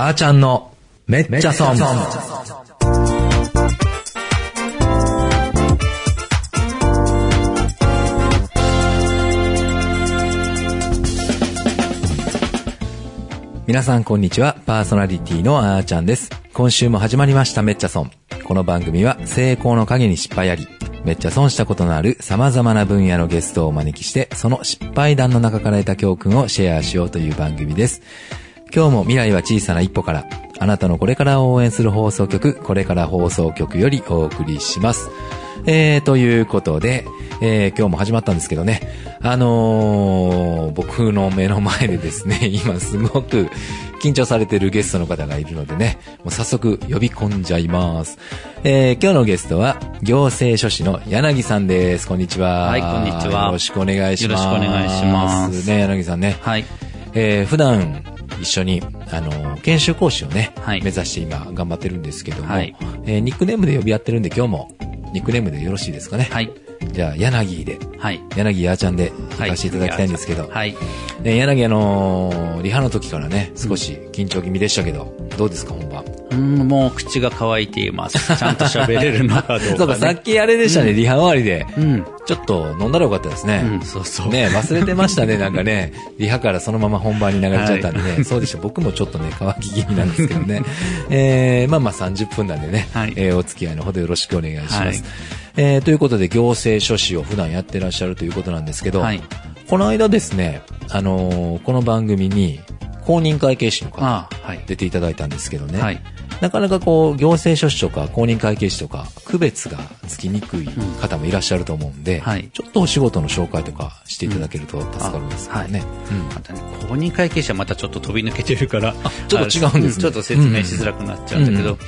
あーちゃんのめっちゃ損。皆さんこんにちは。パーソナリティのあーちゃんです。今週も始まりましためっちゃ損。この番組は成功の陰に失敗あり、めっちゃ損したことのある様々な分野のゲストをお招きして、その失敗談の中から得た教訓をシェアしようという番組です。今日も未来は小さな一歩から、あなたのこれからを応援する放送局、これから放送局よりお送りします。えー、ということで、えー、今日も始まったんですけどね、あのー、僕の目の前でですね、今すごく緊張されてるゲストの方がいるのでね、もう早速呼び込んじゃいます。えー、今日のゲストは、行政書士の柳さんです。こんにちは。はいこんにちはよろしくお願いします。よろしくお願いしますね、柳さんね。はい。えー普段一緒に、あの、研修講師をね、はい目指して今頑張ってるんですけども、はいえーニックネームで呼び合ってるんで今日もニックネームでよろしいですかね？はい。じゃあ、柳で、はい。柳やーちゃんで行かせていただきたいんですけど、はい。ね柳あのーリハの時からね、少し緊張気味でしたけど、どうですか、本番？うん、もう口が乾いています。ちゃんと喋れるのかどうか、ね。そうか、さっきあれでしたね、リハ終わりで、うん。ちょっと飲んだらよかったですね。うん、そうそう。ね忘れてましたね、なんかね。リハからそのまま本番に流れちゃったんでね。そうでした。僕もちょっとね、乾き気味なんですけどね。えー、まあまあ30分なんでね、はいえーお付き合いのほどよろしくお願いします。はいえー、ということで、行政書士を普段やってらっしゃるということなんですけど、はいこの間ですね、あのーこの番組に公認会計士の方。出ていただいたんですけどね、はいなかなかこう、行政書士とか公認会計士とか、区別がつきにくい方もいらっしゃると思うんで、はい。ちょっとお仕事の紹介とかしていただけると助かるんですけどね。うん。またね、公認会計士はまたちょっと飛び抜けてるから、ちょっと違うんですね。ちょっと説明しづらくなっちゃうんだけど、うん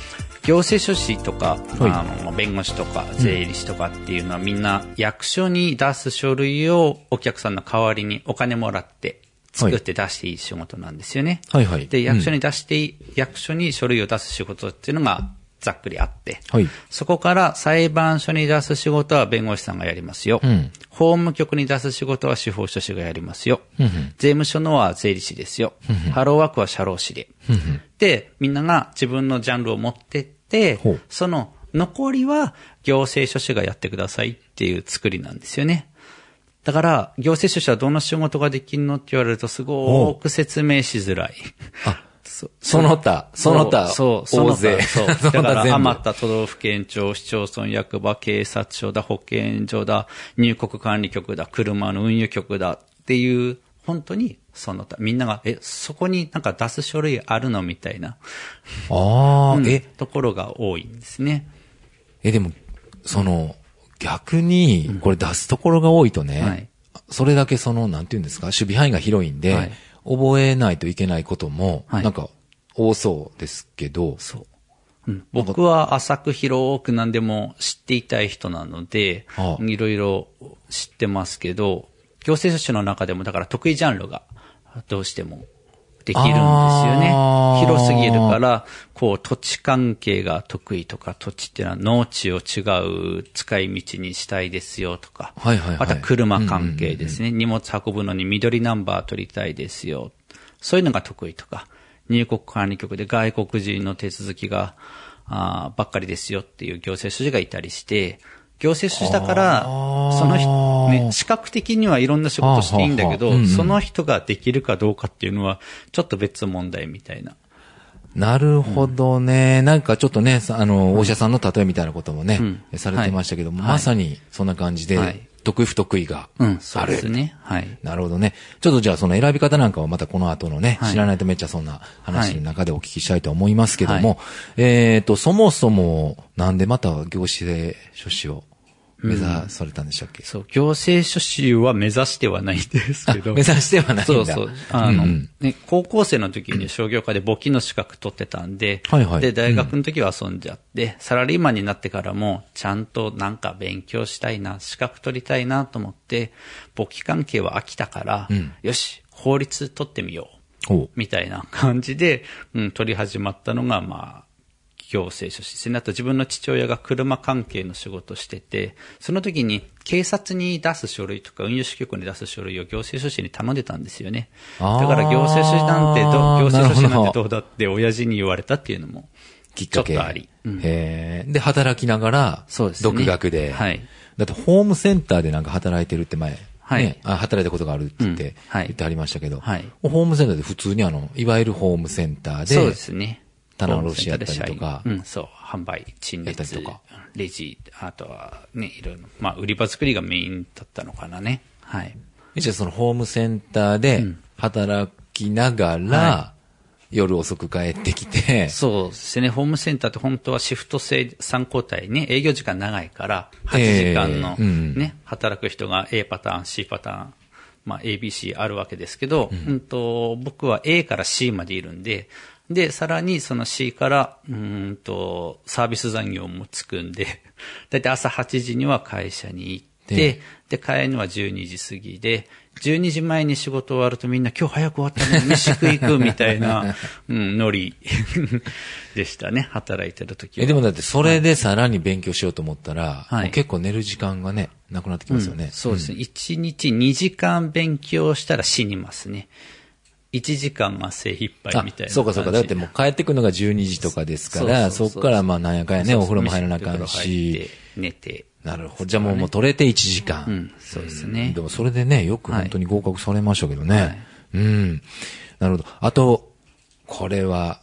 行政書士とか、はい。あの、弁護士とか、税理士とかっていうのはみんな役所に出す書類をお客さんの代わりにお金もらって作って出していい仕事なんですよね。はいはい。で、役所に、に出していい、役所に書類を出す仕事っていうのがざっくりあって、はい。そこから裁判所に出す仕事は弁護士さんがやりますよ。うん法務局に出す仕事は司法書士がやりますよ。うんうん税務署のは税理士ですよ。ハローワークは社労士で。で、みんなが自分のジャンルを持ってってその残りは行政書士がやってくださいっていう作りなんですよね。だから、行政書士はどんな仕事ができるのって言われるとすごく説明しづらい。あ、そその他、その他、そう、その大勢。他そう。だから、余った都道府県庁、市町村、役場、警察署だ、保健所だ、入国管理局だ、車の運輸局だっていう、本当に、その他、みんなが、え、そこになんか出す書類あるのみたいな、ああ、うんえ、ところが多いんですね。え、でも、その、逆に、これ出すところが多いとね、はい。それだけその、なんていうんですか、守備範囲が広いんで、はい。覚えないといけないことも、はい。なんか、多そうですけど、そう。うん、僕は浅く広く何でも知っていたい人なのでいろいろ知ってますけど、行政書士の中でもだから得意ジャンルがどうしてもできるんですよね広すぎるから、こう土地関係が得意とか、土地っていうのは農地を違う使い道にしたいですよとか、はいはいはいまた車関係ですね。荷物運ぶのに緑ナンバー取りたいですよ。そういうのが得意とか、入国管理局で外国人の手続きが、あーばっかりですよっていう行政書士がいたりして、行政書士だから、その人、ね、視覚的にはいろんな仕事していいんだけど、はあはあはあうんうんその人ができるかどうかっていうのは、ちょっと別問題みたいな。なるほどね。なんかちょっとね、さあの、お医者さんの例えみたいなこともね、うんされてましたけども、はいまさにそんな感じで、はい得意不得意がある。うん、そうですね。はい。なるほどね。ちょっとじゃあその選び方なんかはまたこの後のね、はい知らないとめっちゃそんな話はいの中でお聞きしたいと思いますけども、はえっ、と、そもそもなんでまた行政書士を目指されたんでしたっけ、そう、行政書士は目指してはないんですけど。目指してはないんだ。そうそう。あの、うんうん。ね、高校生の時に商業科で簿記の資格取ってたんで、はいはい。で、大学の時は遊んじゃって、サラリーマンになってからも、ちゃんとなんか勉強したいな、資格取りたいなと思って、簿記関係は飽きたから、うん。よし、法律取ってみよう。みたいな感じで、うん、取り始まったのが、まあ、行政書士で。あと自分の父親が車関係の仕事をしてて、その時に警察に出す書類とか運輸支局に出す書類を行政書士に頼んでたんですよね。だから行政書士なんてど、行政書士なんてどうだって親父に言われたっていうのも、きっかけ。ちょっとあり。うんで、働きながら、そうですね独学で。はいだって、ホームセンターでなんか働いてるって前、はいね、あ働いたことがあるって言って、うんはい言ってありましたけど、はいホームセンターで普通にあの、いわゆるホームセンターで、そうですね。棚卸しやったりとか。うん、そう、販売、陳列とか、レジ、あとはね、いろいろ、まあ、売り場作りがメインだったのかなね。はい。じゃあそのホームセンターで働きながら、は夜遅く帰ってきて、そうですね。ホームセンターって本当はシフト制3交代ね、営業時間長いから、8時間のええ。うん。ね、働く人が A パターン、C パターン、まあ ABC あるわけですけど、うん、と僕は A から C までいるんで、で、さらにその C から、うーんと、サービス残業もつくんで、だいたい朝8時には会社に行って、でで、帰るのは12時過ぎで、12時前に仕事終わるとみんな今日早く終わったのに飯食い行くみたいな、うん、ノリ でしたね、働いてる時は。え、でもだってそれでさらに勉強しようと思ったら、はい結構寝る時間がね、なくなってきますよね。そうですね。1日2時間勉強したら死にますね。1時間が精一杯あみたいな。そうかそうか。だってもう帰ってくるのが12時とかですから、そうそうそうそっからまあなんやかんやね、お風呂も入らなあかんし。て寝て。なるほど。じゃあもうもう取れて1時間。うん、そうですねで。もそれでね、よく本当に合格されましたけどね。うん。なるほど。あと、これは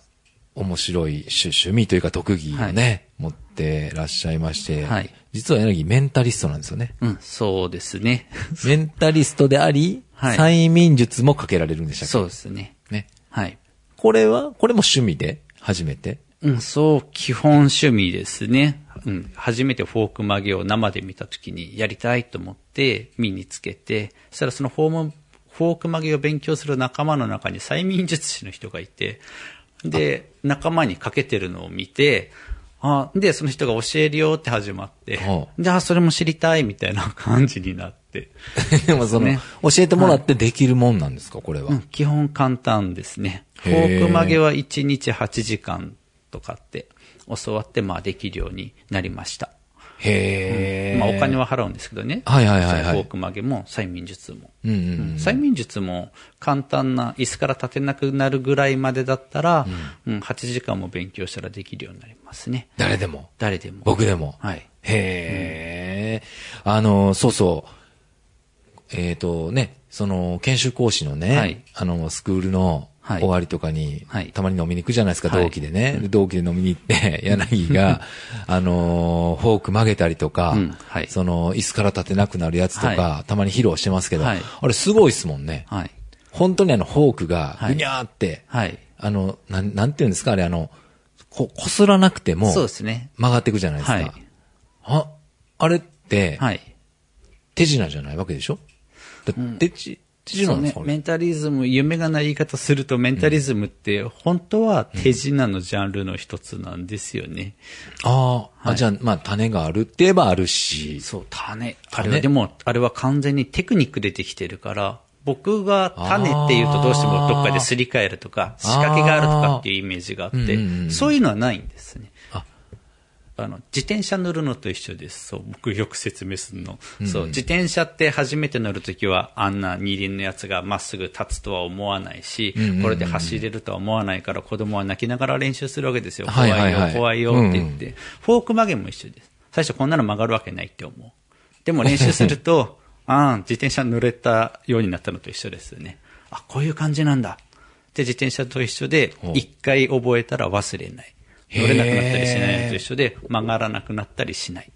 面白い趣趣味というか特技をね、持ってらっしゃいまして、はい実は柳メンタリストなんですよね。うん、そうですね。メンタリストであり、はい催眠術もかけられるんでしたっけ？そうですね。ね。はい。これは、これも趣味で？初めて？うん、そう、基本趣味ですね。うん、初めてフォーク曲げを生で見たときにやりたいと思って身につけて、そしたらそのフォーム、フォーク曲げを勉強する仲間の中に催眠術師の人がいて、で、仲間にかけてるのを見て、あ、で、その人が教えるよって始まっては、じゃあそれも知りたいみたいな感じになって。でもその、ね教えてもらってできるもんなんですか、これは。うん、基本簡単ですね。フォーク曲げは1日8時間とかって教わって、まあできるようになりました。へえ。まあお金は払うんですけどね。はいはいはいはいフォーク曲げも催眠術も。うんうんうん。催眠術も簡単な椅子から立てなくなるぐらいまでだったら、うん8時間も勉強したらできるようになりますね。誰でも。誰でも。僕でも。はい。へえ、あの、そうそう。えっ、とね、その、研修講師のね、はいあの、スクールのはい終わりとかに、はいたまに飲みに行くじゃないですか、はい同期でね。で同期で飲みに行って、柳が、あの、フォーク曲げたりとか、その、椅子から立てなくなるやつとか、はたまに披露してますけど、はいあれすごいですもんね。はい。本当にあの、フォークが、はいぐにゃーって、はい。あの、なん、なんていうんですか、あれあの、こ、こすらなくても、そうですね。曲がっていくじゃないですか。はいあ、あれって、はい。手品じゃないわけでしょ？だ手なんですか、。メンタリズム、夢がない言い方すると、メンタリズムって、本当は手品のジャンルの一つなんですよね。ああ、あ、じゃあ、まあ、種があるって言えばあるし。そう、種。あ種れは、でも、あれは完全にテクニックでできてるから、僕が種って言うとどうしてもどっかですり替えるとか、仕掛けがあるとかっていうイメージがあって、うんうんうんそういうのはないんですね。ああの、自転車乗るのと一緒です。そう、僕よく説明するの。そう、自転車って初めて乗るときは、あんな二輪のやつがまっすぐ立つとは思わないし、これで走れるとは思わないから、子供は泣きながら練習するわけですよ。怖いよ、怖いよって言って、フォーク曲げも一緒です。最初こんなの曲がるわけないって思う。でも練習すると、ああ、自転車乗れたようになったのと一緒ですよね。あ、こういう感じなんだ。で、自転車と一緒で一回覚えたら忘れない。乗れなくなったりしないのと一緒で、曲がらなくなったりしない。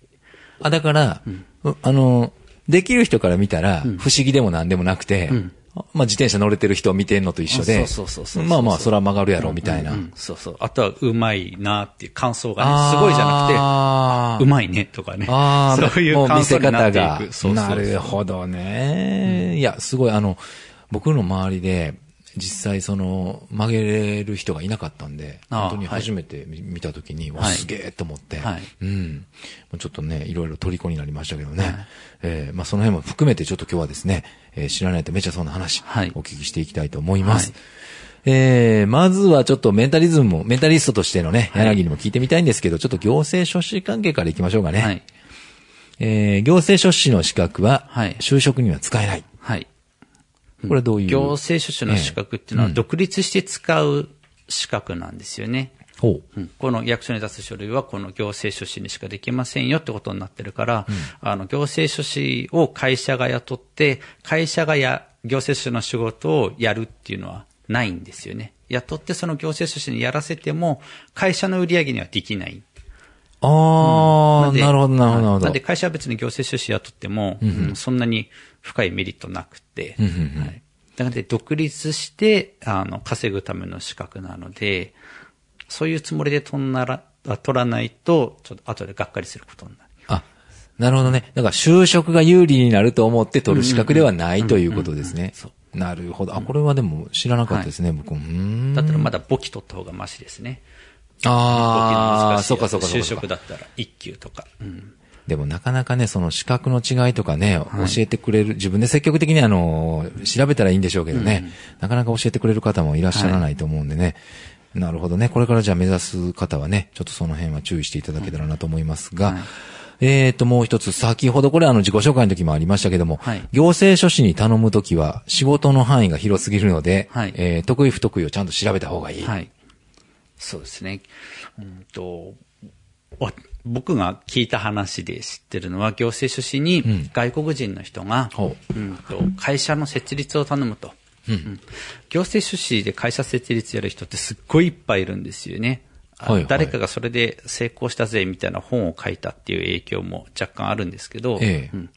あ、だから、うあの、できる人から見たら、不思議でもなんでもなくて、あまあ、自転車乗れてる人を見てんのと一緒で、あそうそうそうそうそうまあまあ、それは曲がるやろ、みたいな。うん、そうそう。あとは、うまいなっていう感想がね、すごいじゃなくて、うい。まいねとかね。そういう感想がってなるほどね。いや、すごい、あの、僕の周りで、実際その、曲げれる人がいなかったんで、本当に初めて見見たときに、わ、はいすげえと思って、はいうん。もうちょっとね、いろいろ虜になりましたけどね。えーまあその辺も含めてちょっと今日はですね、えー知らないとめちゃそうな話、はいお聞きしていきたいと思います。えー、まずはちょっとメンタリズムも、メンタリストとしてのね、柳にも聞いてみたいんですけど、ちょっと行政書士関係からいきましょうかね。はい。えー、行政書士の資格は、はい就職には使えない。はい。これどういう？行政書士の資格っていうのは独立して使う資格なんですよね。ほう。うんこの役所に出す書類はこの行政書士にしかできませんよってことになってるから、あの、行政書士を会社が雇って、会社がや、行政書士の仕事をやるっていうのはないんですよね。雇ってその行政書士にやらせても、会社の売り上げにはできない。あー、んでなるほど、なるほど、なるほど。なんで会社は別に行政書士雇っても、うんそんなに深いメリットなくて、はい。なので独立して、あの、稼ぐための資格なので、そういうつもりで取んなら、あ取らないと、ちょっと後でがっかりすることになる。あ、なるほどね。だから就職が有利になると思って取る資格ではないということですね。なるほど。あ、これはでも知らなかったですね、僕。うーん。だったらまだ簿記取った方がマシですね。あー、簿記の難しいやつそうかそうかそうか。就職だったら一級とか。うんでもなかなかね、その資格の違いとかね、教えてくれる、自分で積極的にあの、調べたらいいんでしょうけどね、なかなか教えてくれる方もいらっしゃらないと思うんでね。なるほどね。これからじゃあ目指す方はね、ちょっとその辺は注意していただけたらなと思いますが、えーと、もう一つ、先ほどこれあの自己紹介の時もありましたけども、はい行政書士に頼むときは仕事の範囲が広すぎるので、はいえー得意不得意をちゃんと調べた方がいい。はい。そうですね。うんと、わ僕が聞いた話で知ってるのは、行政書士に外国人の人が、ほう。んと会社の設立を頼むと、うん。行政書士で会社設立やる人ってすっごいいっぱいいるんですよね。誰かがそれで成功したぜみたいな本を書いたっていう影響も若干あるんですけど、ええうん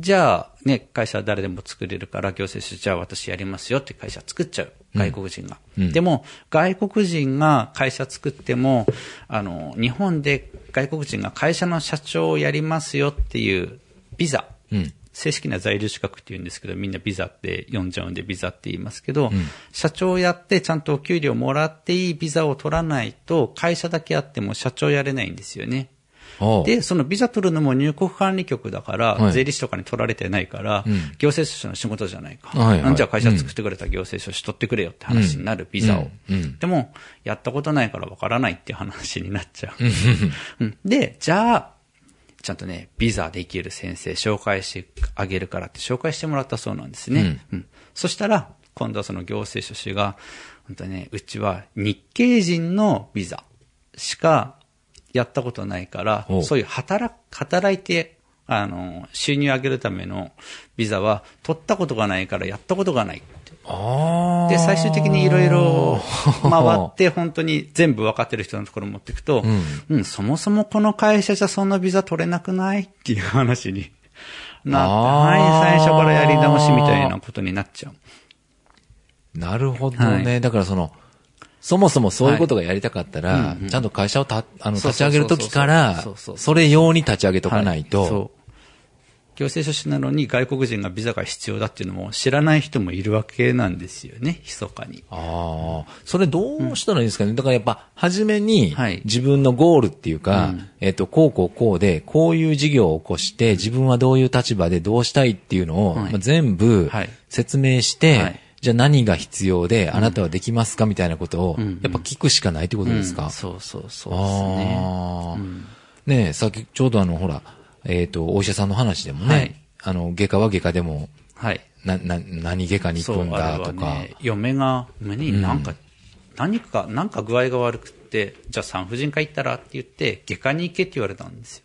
じゃあ、ね、会社は誰でも作れるから、行政書士、じゃあ私やりますよって会社作っちゃう。外国人が。でも、外国人が会社作っても、あの、日本で外国人が会社の社長をやりますよっていうビザ。うん正式な在留資格って言うんですけど、みんなビザって読んじゃうんでビザって言いますけど、社長やってちゃんとお給料もらっていいビザを取らないと、会社だけあっても社長やれないんですよね。で、そのビザ取るのも入国管理局だから、はい。税理士とかに取られてないから、行政書士の仕事じゃないか。はいはい。じゃあ会社作ってくれたら行政書士取ってくれよって話になる、ビザを、うん。うん。でも、やったことないからわからないっていう話になっちゃう。うん。で、じゃあ、ちゃんとね、ビザできる先生紹介してあげるからって紹介してもらったそうなんですね。うん。そしたら、今度はその行政書士が、本当ね、うちは日系人のビザしかやったことないからお、そういう働く、働いて、あの、収入上げるためのビザは取ったことがないからやったことがないで、最終的にいろいろ 回って、本当に全部分かってる人のところに持っていくと、うん、そもそもこの会社じゃそんなビザ取れなくないっていう話になって、はい、最初からやり直しみたいなことになっちゃう。なるほどね。だからその、そもそもそういうことがやりたかったら、ちゃんと会社をた、あの、立ち上げるときからそれ用に立ち上げとかないと。行政書士なのに外国人がビザが必要だっていうのも知らない人もいるわけなんですよね、密かに。ああ、それどうしたらいいですかね？だからやっぱ、初めにはい、自分のゴールっていうか、えっと、こうこうこうで、こういう事業を起こして、自分はどういう立場でどうしたいっていうのを、はい。まあ全部はい。説明して、はい。じゃあ何が必要で、あなたはできますかみたいなことを、ん。やっぱ聞くしかないってことですか、うん。そうそうそうですね。ああ、ねえ、さっきちょうどあの、ほら、えっ、と、お医者さんの話でもね、はいあの、外科は外科でも、はい。な、な、何外科に行くんだとか。ね、嫁が、嫁になんか、何か、なんか具合が悪くって、じゃあ産婦人科行ったらって言って、外科に行けって言われたんですよ。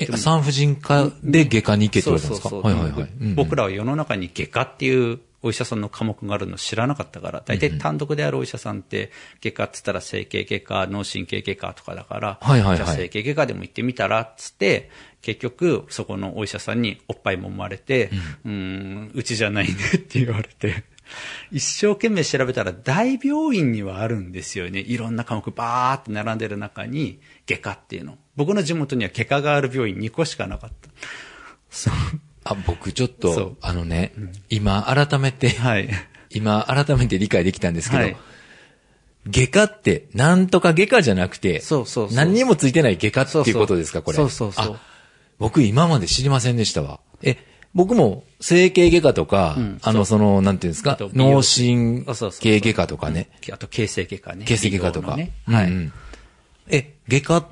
え、産婦人科で外科に行けって言われたんですか？そうそうそうはいはいはい。うん僕らは世の中に外科っていうお医者さんの科目があるの知らなかったから、大体単独であるお医者さんって、外科って言ったら整形外科、脳神経外科とかだから、はいはいはいじゃあ整形外科でも行ってみたらっつって、結局、そこのお医者さんにおっぱい揉まれて、うーん、うちじゃないねって言われて、一生懸命調べたら大病院にはあるんですよね。いろんな科目バーって並んでる中に、外科っていうの。僕の地元には外科がある病院2個しかなかった。そう。あ、僕ちょっと、あのね、今改めて、はい。今改めて理解できたんですけど、はい外科って、なんとか外科じゃなくて、そうそうそう何にもついてない外科っていうことですか、これ。そうそうそうあ僕今まで知りませんでしたわ。え、僕も整形外科とか、んあの、その、なんていうんですか？脳神経外科とかね。あと、形成外科ね。形成外科とか。ね。はい。うんうんえ、外科っ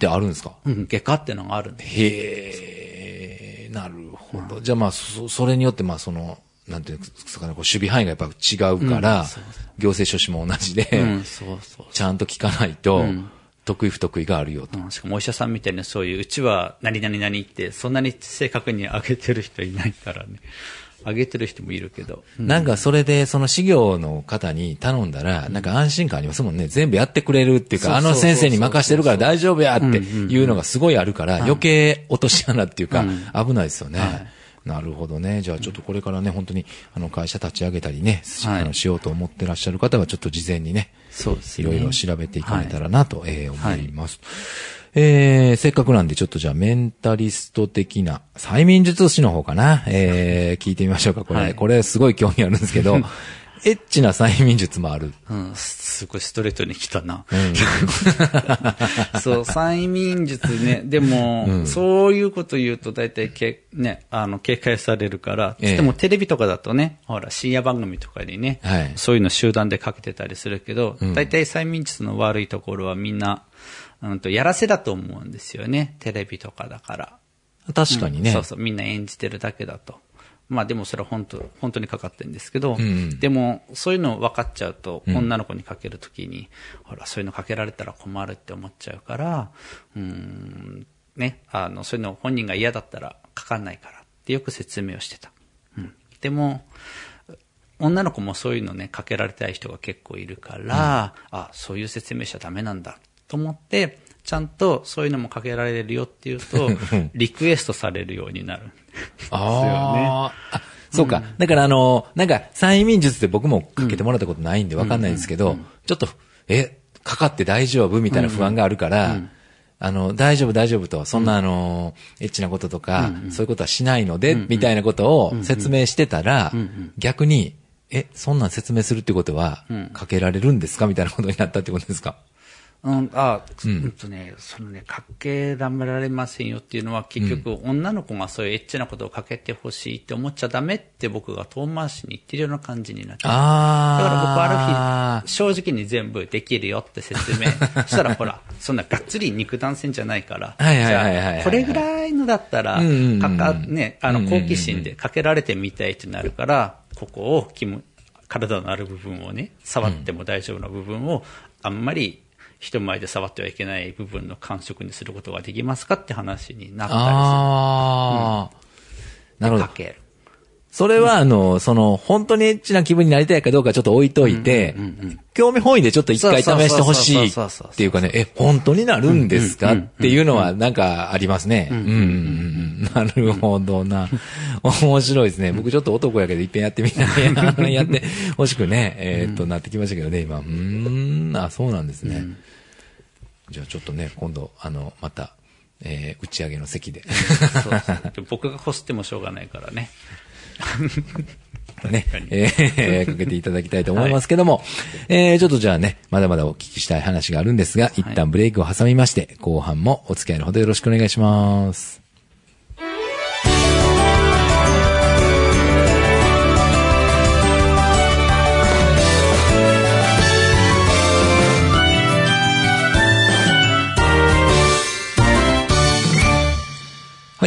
てあるんですか？うん、外科ってのがあるんで。へえ、なるほど。じゃあまあ、そ、それによってまあ、その、なんていうんですかね、こう守備範囲がやっぱ違うから、うんそう行政書士も同じで、うん、そうそうちゃんと聞かないと、ん得意不得意があるよと。うんしかもお医者さんみたいにそういう、うちは何々々って、そんなに正確に上げてる人いないからね。上げてる人もいるけど。なんかそれで、その事業の方に頼んだら、なんか安心感ありますもんね。全部やってくれるっていうか、あの先生に任してるから大丈夫やっていうのがすごいあるから、余計落とし穴っていうか、危ないですよね。はいなるほどね。じゃあちょっとこれからね、本当に、あの、会社立ち上げたりね、しはいあのしようと思ってらっしゃる方は、ちょっと事前にね、そうですね。いろいろ調べていかれたらなと、えー思います。えーせっかくなんで、ちょっとじゃあ、メンタリスト的な、催眠術師の方かな、えー聞いてみましょうか。これ、はいこれすごい興味あるんですけど、エッチな催眠術もある。うん、すごいストレートに来たな。そう、催眠術ね。でも、そういうこと言うと大体け、ね、あの、警戒されるから、ええでもテレビとかだとね、ほら、深夜番組とかにね、はいそういうの集団でかけてたりするけど、ん大体催眠術の悪いところはみんな、うんと、やらせだと思うんですよね。テレビとかだから。確かにね。そうそう、みんな演じてるだけだと。まあでもそれは本当、本当にかかってるんですけど、んうんでもそういうの分かっちゃうと、女の子にかけるときに、ほら、そういうのかけられたら困るって思っちゃうから、うーん、ね、あの、そういうの本人が嫌だったらかかんないからってよく説明をしてた。うん。でも、女の子もそういうのね、かけられたい人が結構いるから、あ、そういう説明しちゃダメなんだと思って、ちゃんとそういうのもかけられるよっていうと、リクエストされるようになる。あー。あ、そうか。だからあの、なんか、催眠術って僕もかけてもらったことないんでわかんないんですけど、ちょっと、え、かかって大丈夫？みたいな不安があるから、あの、大丈夫大丈夫と、そんなあの、エッチなこととか、そういうことはしないので、みたいなことを説明してたら、逆に、え、そんなん説明するってことは、かけられるんですか？みたいなことになったってことですか？うん、あ、うん。とね、そのね、かけらめられませんよっていうのは、結局、女の子がそういうエッチなことをかけてほしいって思っちゃダメって僕が遠回しに言ってるような感じになっちゃう。あだから僕あある日、正直に全部できるよって説明。したら、ほら、そんながっつり肉弾戦じゃないから、じゃあこれぐらいのだったら、かか、ね、あの、好奇心でかけられてみたいってなるから、ここを気も、体のある部分をね、触っても大丈夫な部分を、あんまり人前で触ってはいけない部分の感触にすることができますかって話になったりする。ああ、なるほどか。ける。それは、あの、その、本当にエッチな気分になりたいかどうかちょっと置いといて、興味本位でちょっと一回試してほしいっていうかね、え、本当になるんですかっていうのはなんかありますね。うんうんうん。なるほどな。面白いですね。僕ちょっと男やけど一遍やってみたい。やってほしくね、えーっと、なってきましたけどね、今。うーん、あ、そうなんですね。じゃあちょっとね、今度、あの、また、えー打ち上げの席で。そうで僕がこすってもしょうがないからね。ね、えーかけていただきたいと思いますけども、えーちょっとじゃあね、まだまだお聞きしたい話があるんですが、一旦ブレイクを挟みまして、後半もお付き合いのほどよろしくお願いします。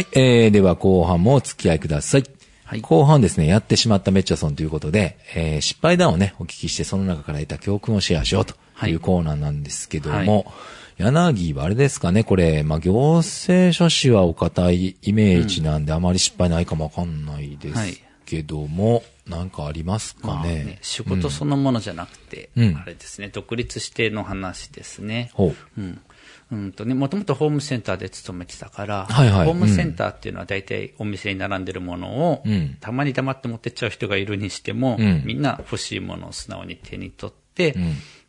はい、えー、では後半もお付き合いください。はい後半ですね、やってしまったメッチャソンということで、えー失敗談をね、お聞きして、その中から得た教訓をシェアしようとはいいうコーナーなんですけども、柳はあれですかね、これ、まあ、行政書士はお堅いイメージなんで、あまり失敗ないかもわかんないですけども、なんかありますかまあね。ね仕事そのものじゃなくて、うんあれですね、独立しての話ですね。ほう。うん。うんとね、もともとホームセンターで勤めてたから、はいはい。ホームセンターっていうのは大体お店に並んでるものを、うん。たまに黙って持ってっちゃう人がいるにしても、うん。みんな欲しいものを素直に手に取って、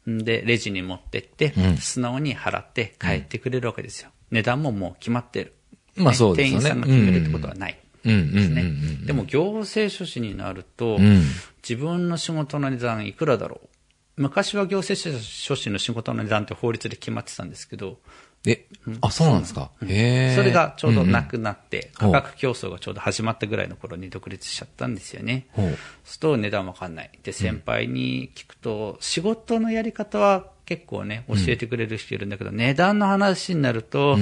ん。で、レジに持ってって、うん。素直に払って帰ってくれるわけですよ。値段ももう決まってる。まあそうですよね。店員さんが決めるってことはない。ですね。でも行政書士になると、ん。自分の仕事の値段いくらだろう昔は行政書士の仕事の値段って法律で決まってたんですけど、え、あ、そうなんですか？へえ。それがちょうどなくなって、うんうん価格競争がちょうど始まったぐらいの頃に独立しちゃったんですよね。ほうそうすると値段わかんない。で、先輩に聞くと、仕事のやり方は結構ね、教えてくれる人いるんだけど、値段の話になると、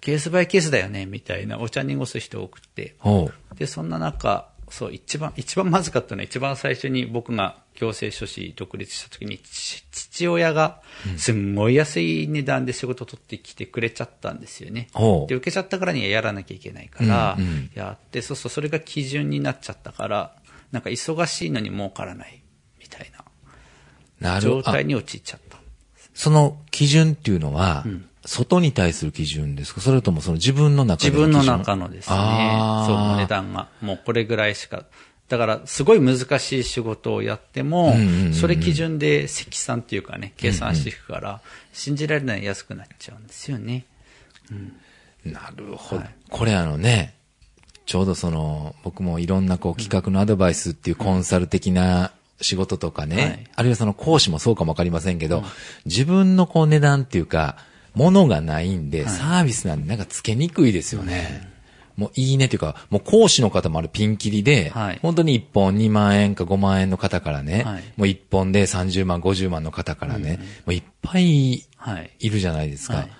ケースバイケースだよね、みたいなお茶濁す人多くて。ほう。で、そんな中、そう、一番、一番まずかったのは、一番最初に僕が行政書士独立した時に、ち父親が、すんごい安い値段で仕事取ってきてくれちゃったんですよね。ほうで、受けちゃったからにはやらなきゃいけないから、うんうんやって、そうそう、それが基準になっちゃったから、なんか忙しいのに儲からない、みたいななるほど。あ状態に陥っちゃった。その基準っていうのは、外に対する基準ですか？それともその自分の中自分での基準？の中のですね、そう、値段が、もうこれぐらいしか。だから、すごい難しい仕事をやっても、うんうんうんそれ基準で積算っていうかね、計算していくから、信じられない安くなっちゃうんですよね。なるほど。これあのね、ちょうどその、僕もいろんなこう企画のアドバイスっていうコンサル的な仕事とかね、はい。あるいはその講師もそうかもわかりませんけど、自分のこう値段っていうか、ものがないんで、サービスなんでなんかつけにくいですよね。もういいねっていうか、もう講師の方もあるピンキリで、はい本当に1本2万円か5万円の方からね、はいもう1本で30万、50万の方からね、もういっぱいはい。いるじゃないですか。はい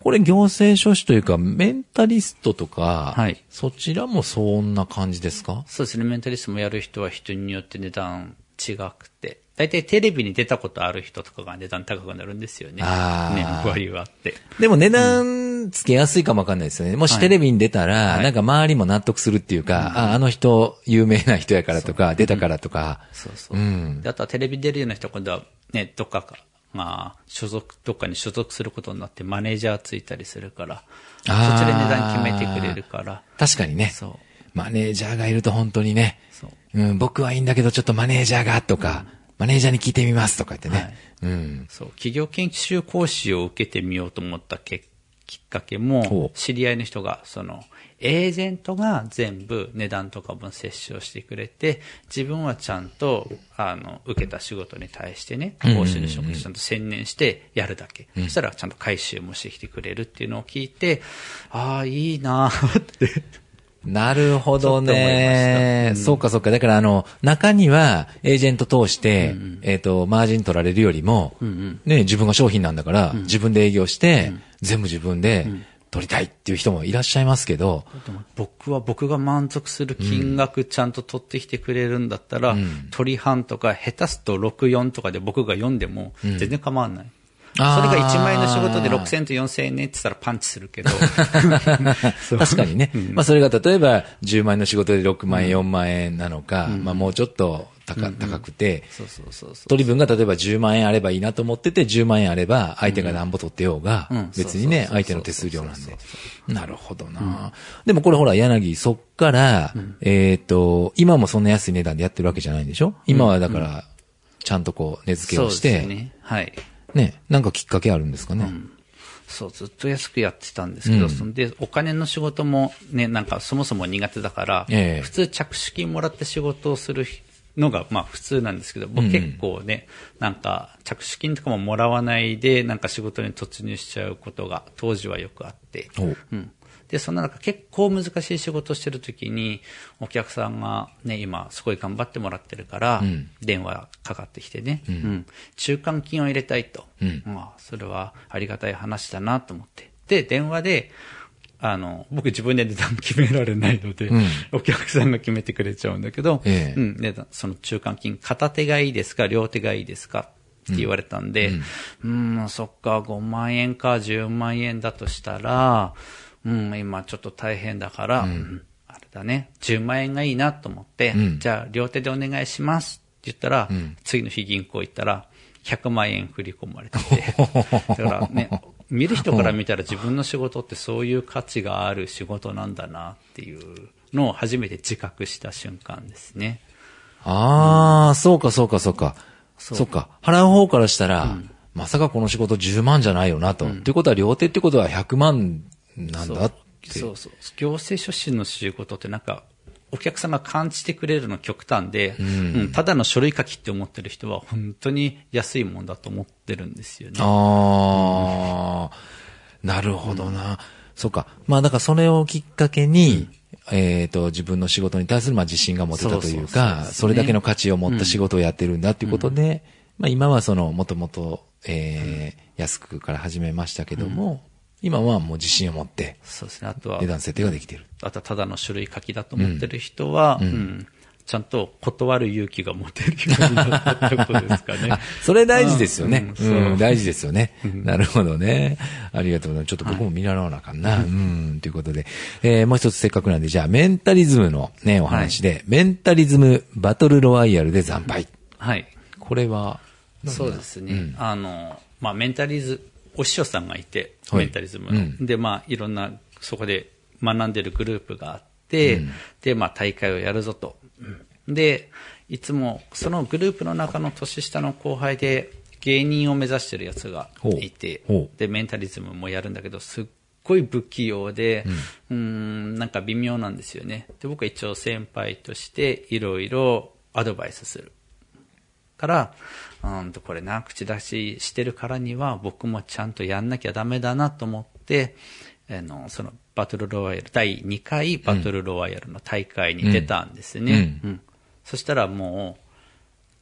これ行政書士というか、メンタリストとか、はいそちらもそんな感じですか？そうですね、メンタリストもやる人は人によって値段違くて、大体テレビに出たことある人とかが値段高くなるんですよね。あーね、役割はあって。でも値段つけやすいかもわかんないですよね。もしテレビに出たら、はいなんか周りも納得するっていうか、あ、あの人有名な人やからとか、出たからとか、そうそう。うんであとはテレビ出るような人は今度はね、どっかか、まあ、所属、どっかに所属することになってマネージャーついたりするから、そちで値段決めてくれるから、確かにね。そう。マネージャーがいると本当にね、そう。うん、僕はいいんだけどちょっとマネージャーがとか、マネージャーに聞いてみますとか言ってね。はいうん。そう。企業研修講師を受けてみようと思ったけきっかけほもう、知り合いの人が、その、エージェントが全部値段とか分接種をしてくれて、自分はちゃんと、あの、受けた仕事に対してね、講師の職にちゃんと専念してやるだけ。そしたらちゃんと回収もしてきてくれるっていうのを聞いて、ああ、いいなーって。なるほどね。したそうかそうか。だからあの、中には、エージェント通して、えっ、と、マージン取られるよりも、ね、自分が商品なんだから、自分で営業して、全部自分で取りたいっていう人もいらっしゃいますけど、でも僕は僕が満足する金額ちゃんと取ってきてくれるんだったら、鳥半とか下手すと64とかで僕が読んでも全然構わない。それあーが1万円の仕事で6000と4000円ねって言ったらパンチするけど。そう。確かにね。まあそれが例えば10万円の仕事で6万円、4万円なのか、まあもうちょっと高高くて。取り分が例えば10万円あればいいなと思ってて、10万円あれば相手が何ぼ取ってようがうん、別にね、相手の手数料なんで。なるほどな。でもこれほら、柳、そっから、えっと、今もそんな安い値段でやってるわけじゃないんでしょ？今はだから、ちゃんとこう、値付けをして、ね。はい。ね、なんかきっかけあるんですかね？そう、ずっと安くやってたんですけど、そんで、お金の仕事もね、なんかそもそも苦手だから、ええ。普通着手金もらって仕事をするのが、まあ普通なんですけど、僕結構ね、なんか着手金とかももらわないで、なんか仕事に突入しちゃうことが当時はよくあって、おう。うん。で、そんな中結構難しい仕事をしてる時に、お客さんがね、今すごい頑張ってもらってるから、ん。電話かかってきてね、うん。中間金を入れたいと。うん。まあ、それはありがたい話だなと思って。で、電話で、あの、僕自分で値段決められないので、うん。お客さんが決めてくれちゃうんだけど、ええ。うん、値段その中間金、片手がいいですか、両手がいいですかって言われたんで、うん、そっか、5万円か10万円だとしたら、うん、今ちょっと大変だから、うん。あれだね、10万円がいいなと思って、うん。じゃあ両手でお願いしますって言ったら、次の日銀行行ったら、100万円振り込まれてて、だからね、見る人から見たら自分の仕事ってそういう価値がある仕事なんだなっていうのを初めて自覚した瞬間ですね。ああ、そうかそうかそうか。そうそうか。払う方からしたら、まさかこの仕事10万じゃないよなと。っていうことは両手ってことは100万なんだって。そうそう。行政書士の仕事ってなんか、お客さんが感じてくれるの極端で、うんただの書類書きって思ってる人は本当に安いもんだと思ってるんですよね。ああ。なるほどな。そうか。まあだからそれをきっかけに、えっ、と、自分の仕事に対するまあ自信が持てたというか、それだけの価値を持った仕事をやってるんだっていうことで、まあ今はその、もともと、えー安くから始めましたけども、今はもう自信を持って、そうですね。あとは値、段設定ができている。あとはただの種類書きだと思ってる人は、うんちゃんと断る勇気が持てるようになったってことですかねあ。それ大事ですよね。ううんう大事ですよね。なるほどね。ありがとうございます。ちょっと僕も見習わなあかんな。うん、ということで。えーもう一つせっかくなんで、じゃあ、メンタリズムのね、お話で、メンタリズムバトルロワイヤルで惨敗。はい。これは、そうですね。あの、まあ、メンタリズ、お師匠さんがいて、はいメンタリズムの。で、まあ、いろんな、そこで学んでるグループがあって、で、まあ、大会をやるぞと。で、いつも、そのグループの中の年下の後輩で、芸人を目指してるやつがいてで、メンタリズムもやるんだけど、すっごい不器用で、うーん、なんか微妙なんですよね。で、僕は一応先輩として、いろいろアドバイスする。から、うんとこれな、口出ししてるからには、僕もちゃんとやんなきゃダメだなと思って、あの、そのバトルロワイヤル、第2回バトルロワイヤルの大会に出たんですね。うんうんそしたらもう、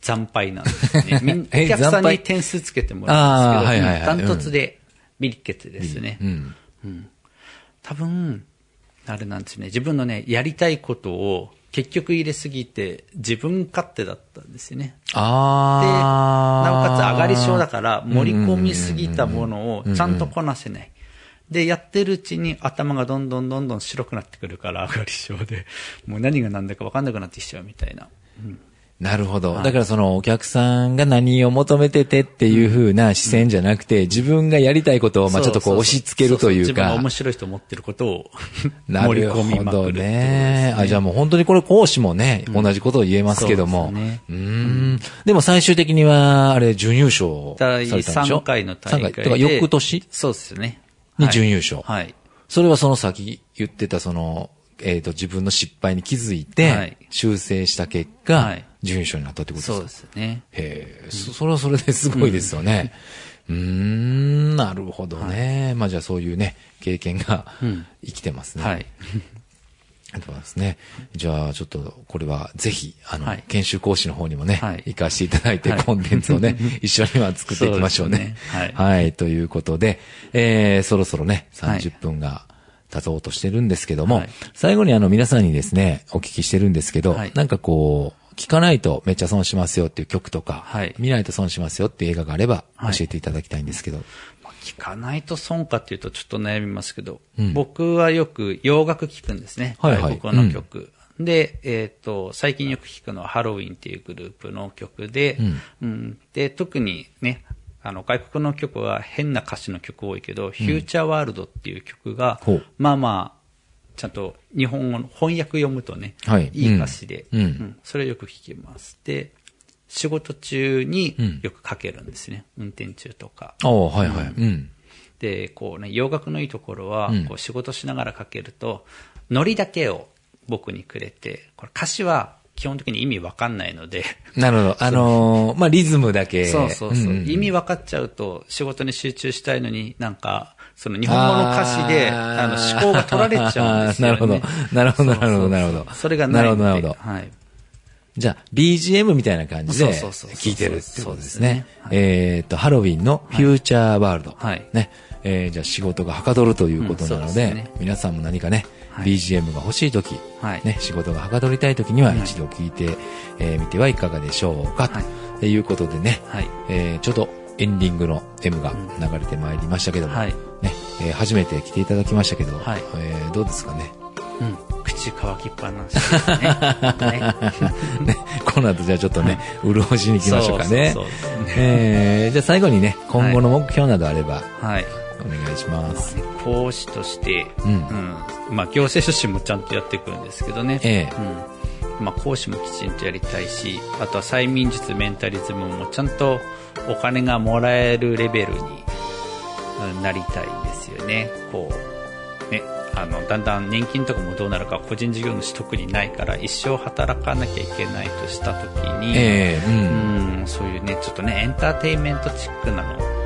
惨敗なんですね。みんえお客さんに点数つけてもらうんですけど、あーはいはいはいダントツで未立決ですね。うん。多分、あれなんですね、自分のね、やりたいことを結局入れすぎて、自分勝手だったんですよね。で、あー。なおかつ上がり症だから、盛り込みすぎたものをちゃんとこなせない。で、やってるうちに頭がどんどんどんどん白くなってくるから、上がり症で。もう何が何だか分かんなくなってきちゃうみたいな。なるほど。だからそのお客さんが何を求めててっていう風な視線じゃなくて、自分がやりたいことをまあちょっとこう押し付けるというかそそ自分が面。白いと思ってることを な盛りる込みまくほどるってことですね。あ、じゃあもう本当にこれ講師もね、同じことを言えますけども。そうですねうーん。でも最終的には、あれ、準優勝さ第れたんでしょ？3回の大会で。三だから翌年？そうですね。にはい準優勝。はい。それはその先言ってたその、えっ、と、自分の失敗に気づいて、はい修正した結果、はい準優勝になったってことですか？そうですね。へえ、そそれはそれですごいですよね。うーん、なるほどね。まあじゃあそういうね、経験が生きてますね。はい。ありがとうございますね。じゃあ、ちょっと、これは、ぜひ、あの、はい。研修講師の方にもね、はい。行かせていただいて、はい。コンテンツをね、一緒には作っていきましょうね。そうね。はい。ということで、えー、そろそろね、はい。30分が経とうとしてるんですけども、はい。最後にあの、皆さんにですね、お聞きしてるんですけど、はい。なんかこう、聞かないとめっちゃ損しますよっていう曲とか、はい。見ないと損しますよっていう映画があれば、はい。教えていただきたいんですけど。まあ聞かないと損かっていうとちょっと悩みますけど、僕はよく洋楽聞くんですね。はいはい。外国の曲。で、えっ、と、最近よく聞くのはハロウィンっていうグループの曲で、うん。で、特にね、あの、外国の曲は変な歌詞の曲多いけど、フューチャーワールドっていう曲が、まあまあ、ちゃんと日本語の翻訳読むとね、はい。い歌詞で、うん。うん。それをよく聞きます。で、仕事中にうんよくかけるんですね。運転中とか。ああ、はいはい。うん。で、こうね、洋楽のいいところは、うんこう仕事しながらかけると、ノリだけを僕にくれて、これ歌詞は基本的に意味わかんないので、なるほど。あのーまあ、リズムだけ。そうそうそう、んん意味分かっちゃうと仕事に集中したいのになんか、その日本語の歌詞で、あの思考が取られちゃうんですよ、ね。なるほど。なるほど、なるほど、なるほど。それがないので。なるほど、なるほど。はい。じゃあ、BGM みたいな感じで、そうそうそうそう聴いてるってことですね。えっと、ハロウィンのフューチャーワールド。はいね。えーじゃあ仕事がはかどるということなので皆さんも何かね、はい BGM が欲しいとき、はいね、仕事がはかどりたいときにははい一度聞いてえーみてはいかがでしょうか。はいということでね、はいえーちょうどエンディングの M が流れてまいりましたけども、はいねえー初めて来ていただきましたけど、はいえーどうですかね？うん。口乾きっぱなしですね。ね ね、この後じゃあちょっとね、潤しに行きましょうかね。そうそえーじゃあ最後にね、今後の目標などあれば、はい。お願いします。講師として、うんうんまあ行政書士もちゃんとやっていくんですけどね。ええうん。まあ講師もきちんとやりたいし、あとは催眠術、メンタリズムもちゃんとお金がもらえるレベルにうんなりたいですよね。こう、ね、あの、だんだん年金とかもどうなるか個人事業主特にないから一生働かなきゃいけないとした時に、ええうん。うん、そういうね、ちょっとね、エンターテインメントチックなの、うん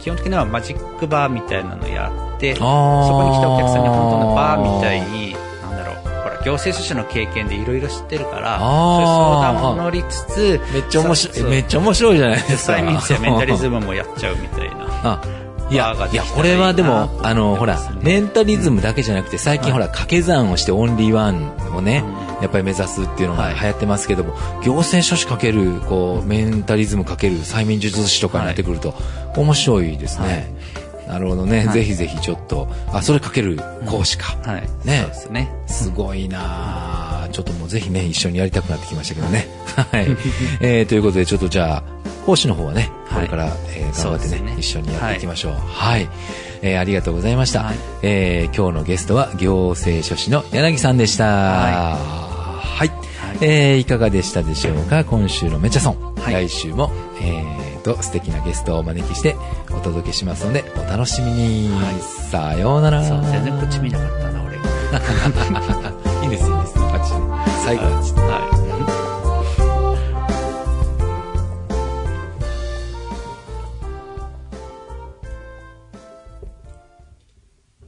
基本的にはマジックバーみたいなのやって、そこに来たお客さんに本当のバーみたいに、なんだろう、ほら、行政書士の経験でいろいろ知ってるから、そういう相談も乗りつつ、めっちゃ面白めっちゃ面白いじゃないですか。催眠術やメンタリズムもやっちゃうみたいな。あ、いやいや、これはでもあの、ほらメンタリズムだけじゃなくて、最近ほら、掛け算をしてオンリーワンをね、やっぱり目指すっていうのがはい流行ってますけども、行政書士かける、こう、メンタリズムかける催眠術師とかになってくると、面白いですね。なるほどね。ぜひぜひちょっと、あ、それかける講師か。はい。ねすね。すごいなあちょっともうぜひね、一緒にやりたくなってきましたけどね。はい。えー、ということで、ちょっとじゃあ、講師の方はね、これから、えー頑張ってねね一緒にやっていきましょう。はい。えーありがとうございました。はいえー今日のゲストは、行政書士の柳さんでした。はい。えーいかがでしたでしょうか？今週のめちゃソン。はい来週も、えーと、素敵なゲストをお招きしてお届けしますので、お楽しみに。さようなら。そう、全然こっち見なかったな、俺。いいです、いいです。あっちね最後はい。